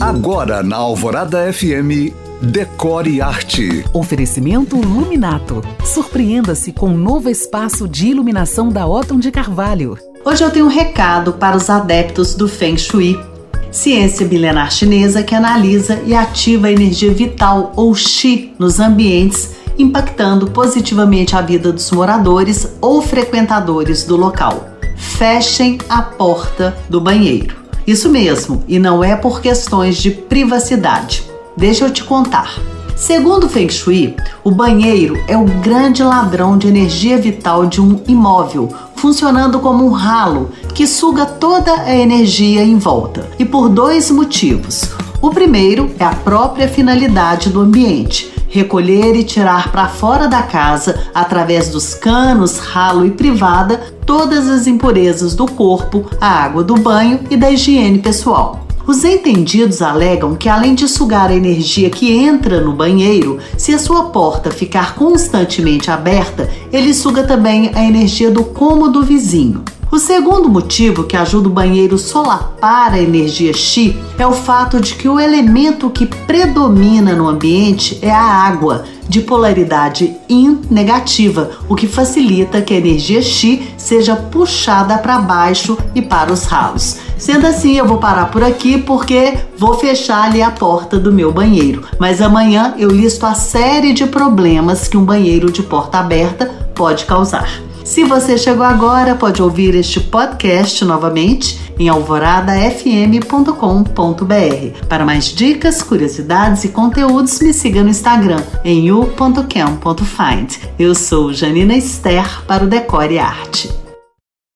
Agora na Alvorada FM, Decore Arte. Oferecimento Luminato. Surpreenda-se com um novo espaço de iluminação da Otton de Carvalho. Hoje eu tenho um recado para os adeptos do Feng Shui, ciência milenar chinesa que analisa e ativa a energia vital ou Qi nos ambientes, impactando positivamente a vida dos moradores ou frequentadores do local. Fechem a porta do banheiro. Isso mesmo, e não é por questões de privacidade. Deixa eu te contar. Segundo Feng Shui, o banheiro é o grande ladrão de energia vital de um imóvel, funcionando como um ralo que suga toda a energia em volta. E por dois motivos. O primeiro é a própria finalidade do ambiente, recolher e tirar para fora da casa, através dos canos, ralo e privada, todas as impurezas do corpo, a água do banho e da higiene pessoal. Os entendidos alegam que, além de sugar a energia que entra no banheiro, se a sua porta ficar constantemente aberta, ele suga também a energia do cômodo vizinho. O segundo motivo que ajuda o banheiro solapar a energia Xi é o fato de que o elemento que predomina no ambiente é a água, de polaridade yin negativa, o que facilita que a energia Xi seja puxada para baixo e para os ralos. Sendo assim, eu vou parar por aqui porque vou fechar ali a porta do meu banheiro. Mas amanhã eu listo a série de problemas que um banheiro de porta aberta pode causar. Se você chegou agora, pode ouvir este podcast novamente em alvoradafm.com.br. Para mais dicas, curiosidades e conteúdos, me siga no Instagram em u.cam.find. Eu sou Janina Esther para o Decore Arte.